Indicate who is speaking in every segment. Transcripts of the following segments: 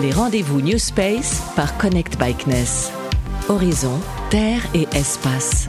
Speaker 1: Les rendez-vous New Space par Connect Bikeness. Horizon, Terre et Espace.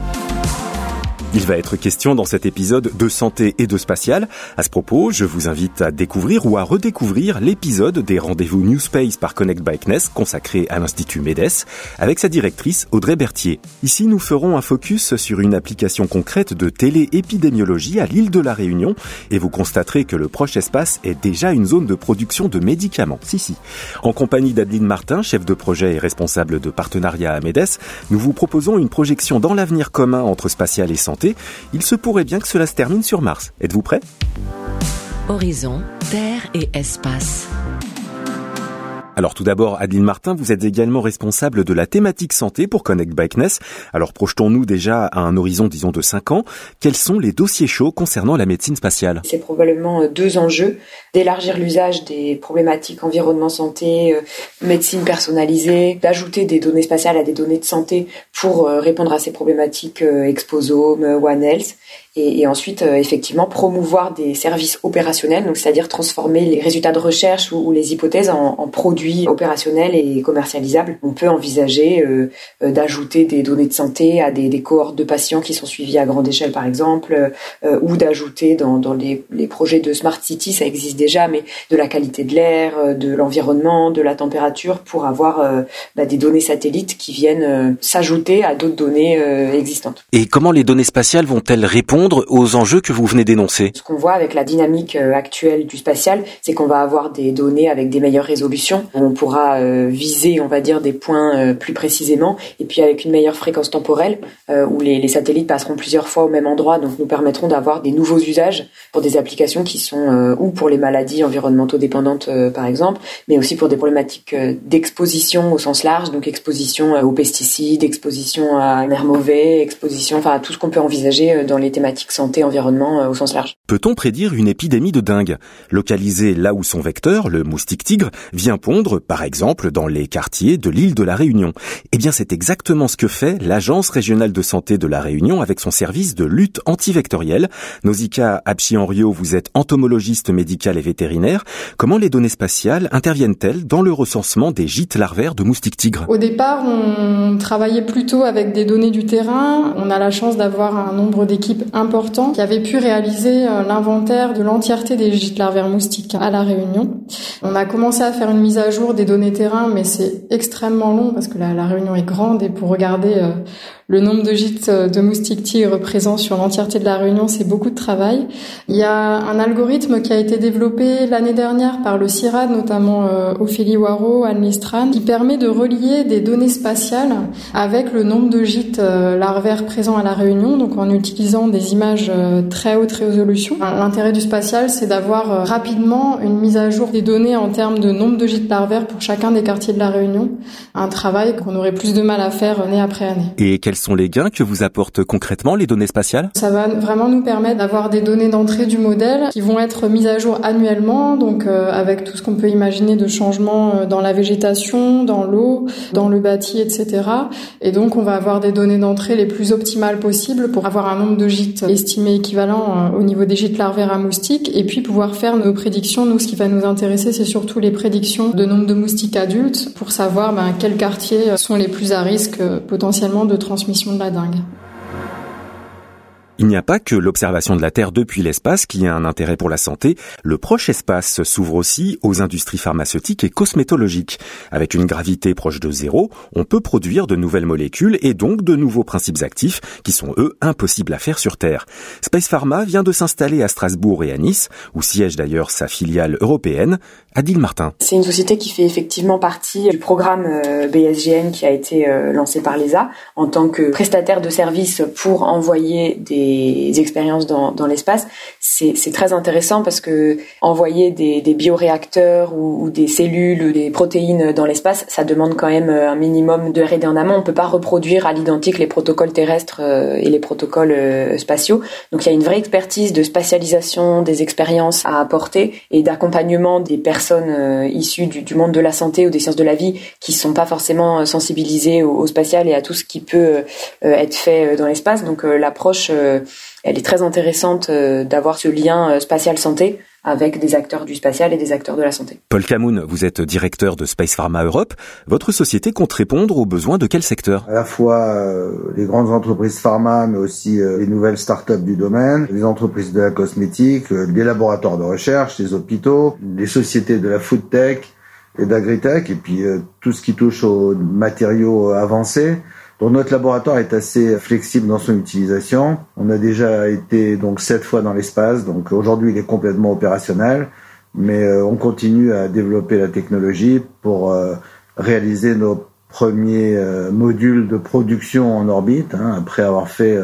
Speaker 2: Il va être question dans cet épisode de santé et de spatial. À ce propos, je vous invite à découvrir ou à redécouvrir l'épisode des rendez-vous New Space par Connect Bikeness consacré à l'Institut MEDES avec sa directrice Audrey Berthier. Ici, nous ferons un focus sur une application concrète de téléépidémiologie à l'île de la Réunion et vous constaterez que le proche espace est déjà une zone de production de médicaments. Si, si. En compagnie d'Adeline Martin, chef de projet et responsable de partenariat à MEDES, nous vous proposons une projection dans l'avenir commun entre spatial et santé il se pourrait bien que cela se termine sur Mars. Êtes-vous prêt?
Speaker 1: Horizon, Terre et Espace.
Speaker 2: Alors tout d'abord, Adeline Martin, vous êtes également responsable de la thématique santé pour Connect Bikeness. Alors projetons-nous déjà à un horizon, disons, de 5 ans. Quels sont les dossiers chauds concernant la médecine spatiale?
Speaker 3: C'est probablement euh, deux enjeux. D'élargir l'usage des problématiques environnement santé, euh, médecine personnalisée, d'ajouter des données spatiales à des données de santé pour euh, répondre à ces problématiques Exposome, One Health et, et ensuite euh, effectivement promouvoir des services opérationnels, donc c'est-à-dire transformer les résultats de recherche ou, les hypothèses en, en, produits opérationnels et commercialisables. On peut envisager euh, euh, d'ajouter des données de santé à des, des, cohortes de patients qui sont suivis à grande échelle par exemple, ou d'ajouter dans, dans les, les, projets de smart city, ça existe déjà, mais de la qualité de l'air, de l'environnement, de la température, pour avoir bah, des données satellites qui viennent s'ajouter à d'autres données existantes.
Speaker 2: Et comment les données spatiales vont-elles répondre aux enjeux que vous venez d'énoncer
Speaker 3: Ce qu'on voit avec la dynamique euh, actuelle du spatial, c'est qu'on va avoir des données avec des meilleures résolutions. On pourra euh, viser, on va dire, des points euh, plus précisément, et puis avec une meilleure fréquence temporelle, où les, satellites passeront plusieurs fois au même endroit, donc nous permettront d'avoir des nouveaux usages pour des applications qui sont ou pour les maladies environnementaux dépendantes, par exemple, mais aussi pour des problématiques d'exposition au sens large, donc exposition aux pesticides, exposition à un air mauvais, exposition, enfin à tout ce qu'on peut envisager dans les thématiques santé, environnement euh, au sens large.
Speaker 2: Peut-on prédire une épidémie de dingue? Localisée là où son vecteur, le moustique tigre, vient pondre, par exemple, dans les quartiers de l'île de la Réunion Eh bien, c'est exactement ce que fait l'Agence régionale de santé de la Réunion avec son service de lutte antivectorielle. Nausicaa Abchi-Henriot, vous êtes entomologiste médical et vétérinaire. Comment les données spatiales interviennent-elles dans le recensement des gîtes larvaires de moustiques tigres?
Speaker 4: Au départ, on travaillait plutôt avec des données du terrain. On a la chance d'avoir un nombre d'équipes important qui avait pu réaliser euh, l'inventaire de l'entièreté des gîtes larvaires moustiques à La Réunion. On a commencé à faire une mise à jour des données terrain, mais c'est extrêmement long parce que la, la Réunion est grande et pour regarder euh, le nombre de gîtes euh, de moustiques tigres présents sur l'entièreté de la Réunion, c'est beaucoup de travail. Il y a un algorithme qui a été développé l'année dernière par le CIRAD, notamment euh, Ophélie Waro, Anne qui permet de relier des données spatiales avec le nombre de gîtes euh, larvaires présents à la Réunion, donc en utilisant des images très haute résolution. L'intérêt du spatial, c'est d'avoir rapidement une mise à jour des données en termes de nombre de gîtes larvaires pour chacun des quartiers de la Réunion. Un travail qu'on aurait plus de mal à faire année après année.
Speaker 2: Sont les gains que vous apportent concrètement les données spatiales?
Speaker 4: Ça va vraiment nous permettre d'avoir des données d'entrée du modèle qui vont être mises à jour annuellement, donc euh, avec tout ce qu'on peut imaginer de changements euh, dans la végétation, dans l'eau, dans le bâti, etc. Et donc on va avoir des données d'entrée les plus optimales possibles pour avoir un nombre de gîtes estimé équivalent euh, au niveau des gîtes larvaires à moustiques et puis pouvoir faire nos prédictions. Nous, ce qui va nous intéresser, c'est surtout les prédictions de nombre de moustiques adultes pour savoir ben, quels quartiers sont les plus à risque potentiellement de transmission de la dingue.
Speaker 2: Il n'y a pas que l'observation de la Terre depuis l'espace qui a un intérêt pour la santé. Le proche espace s'ouvre aussi aux industries pharmaceutiques et cosmétologiques. Avec une gravité proche de zéro, on peut produire de nouvelles molécules et donc de nouveaux principes actifs qui sont eux impossibles à faire sur Terre. Space Pharma vient de s'installer à Strasbourg et à Nice, où siège d'ailleurs sa filiale européenne, Adil Martin.
Speaker 3: C'est une société qui fait effectivement partie du programme euh, BSGN qui a été euh, lancé par l'ESA en tant que prestataire de services pour envoyer des des expériences dans, dans l'espace, c'est très intéressant parce que envoyer des, des bioréacteurs ou, ou, des cellules ou des protéines dans l'espace, ça demande quand même un minimum de R&D en amont. On peut pas reproduire à l'identique les protocoles terrestres euh, et les protocoles euh, spatiaux. Donc il y a une vraie expertise de spatialisation des expériences à apporter et d'accompagnement des personnes euh, issues du, du, monde de la santé ou des sciences de la vie qui sont pas forcément sensibilisées au, au spatial et à tout ce qui peut être fait dans l'espace. Donc l'approche elle est très intéressante euh, d'avoir ce lien euh, spatial santé avec des acteurs du spatial et des acteurs de la santé.
Speaker 2: Paul Camoun, vous êtes directeur de Space Pharma Europe. Votre société compte répondre aux besoins de quel secteur?
Speaker 5: À la fois euh, les grandes entreprises pharma, mais aussi euh, les nouvelles start-up du domaine, les entreprises de la cosmétique, euh, les laboratoires de recherche, les hôpitaux, les sociétés de la food tech et d'agritech, et puis tout ce qui touche aux matériaux avancés. Notre laboratoire est assez flexible dans son utilisation. On a déjà été donc sept fois dans l'espace, donc aujourd'hui il est complètement opérationnel, mais euh, on continue à développer la technologie pour euh, réaliser nos premiers euh, modules de production en orbite, hein, après avoir fait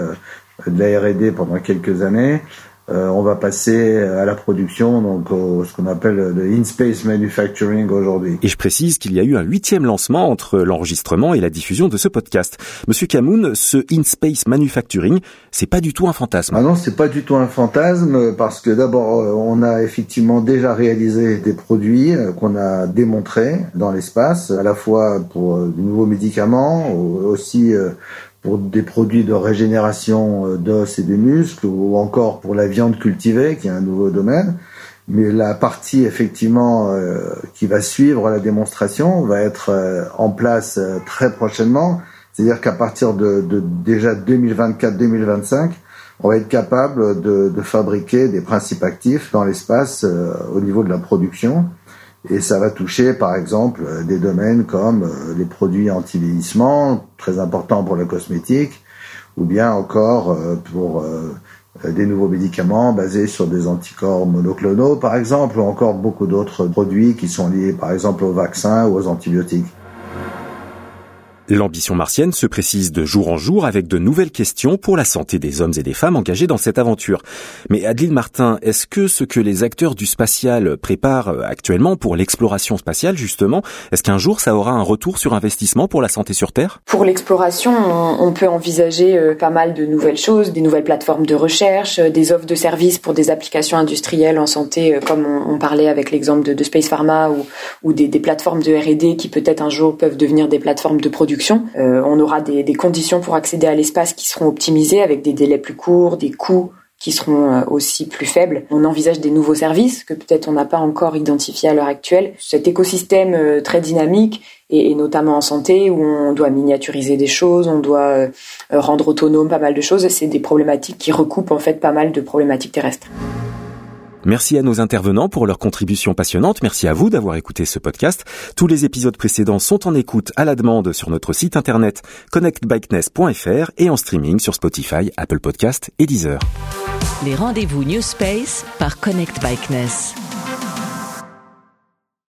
Speaker 5: de la R&D pendant quelques années. Euh, on va passer à la production, donc au, ce qu'on appelle le in-space manufacturing aujourd'hui.
Speaker 2: Et je précise qu'il y a eu un huitième lancement entre l'enregistrement et la diffusion de ce podcast. Monsieur Camoun, ce in-space manufacturing, c'est pas du tout un fantasme.
Speaker 5: Ah non, c'est pas du tout un fantasme parce que d'abord, euh, on a effectivement déjà réalisé des produits euh, qu'on a démontrés dans l'espace, à la fois pour de nouveaux médicaments, aussi pour des produits de régénération euh, d'os et de muscles ou encore pour la viande cultivée qui est un nouveau domaine. Mais la partie effectivement euh, qui va suivre la démonstration va être euh, en place très prochainement. C'est-à-dire qu'à partir de, déjà 2024-2025, on va être capable de, fabriquer des principes actifs dans l'espace au niveau de la production et ça va toucher, par exemple, euh, des domaines comme euh, les produits anti-vieillissement, très importants pour la cosmétique, ou bien encore euh, pour des nouveaux médicaments basés sur des anticorps monoclonaux, par exemple, ou encore beaucoup d'autres produits qui sont liés, par exemple, aux vaccins ou aux antibiotiques.
Speaker 2: L'ambition martienne se précise de jour en jour avec de nouvelles questions pour la santé des hommes et des femmes engagés dans cette aventure. Mais Adeline Martin, est-ce que ce que les acteurs du spatial préparent actuellement pour l'exploration spatiale, justement, est-ce qu'un jour ça aura un retour sur investissement pour la santé sur Terre?
Speaker 3: Pour l'exploration, on peut envisager euh, pas mal de nouvelles choses, des nouvelles plateformes de recherche, euh, des offres de services pour des applications industrielles en santé, euh, comme on, parlait avec l'exemple de, Space Pharma, ou, des plateformes de R&D qui peut-être un jour peuvent devenir des plateformes de production euh, on aura des, conditions pour accéder à l'espace qui seront optimisées avec des délais plus courts, des coûts qui seront euh, aussi plus faibles. On envisage des nouveaux services que peut-être on n'a pas encore identifiés à l'heure actuelle. Cet écosystème euh, très dynamique et, notamment en santé où on doit miniaturiser des choses, on doit rendre autonome pas mal de choses, c'est des problématiques qui recoupent en fait pas mal de problématiques terrestres.
Speaker 2: Merci à nos intervenants pour leur contribution passionnante. Merci à vous d'avoir écouté ce podcast. Tous les épisodes précédents sont en écoute à la demande sur notre site internet connectbikeness.fr et en streaming sur Spotify, Apple Podcast et Deezer.
Speaker 1: Les rendez-vous New Space par Connect Bikeness.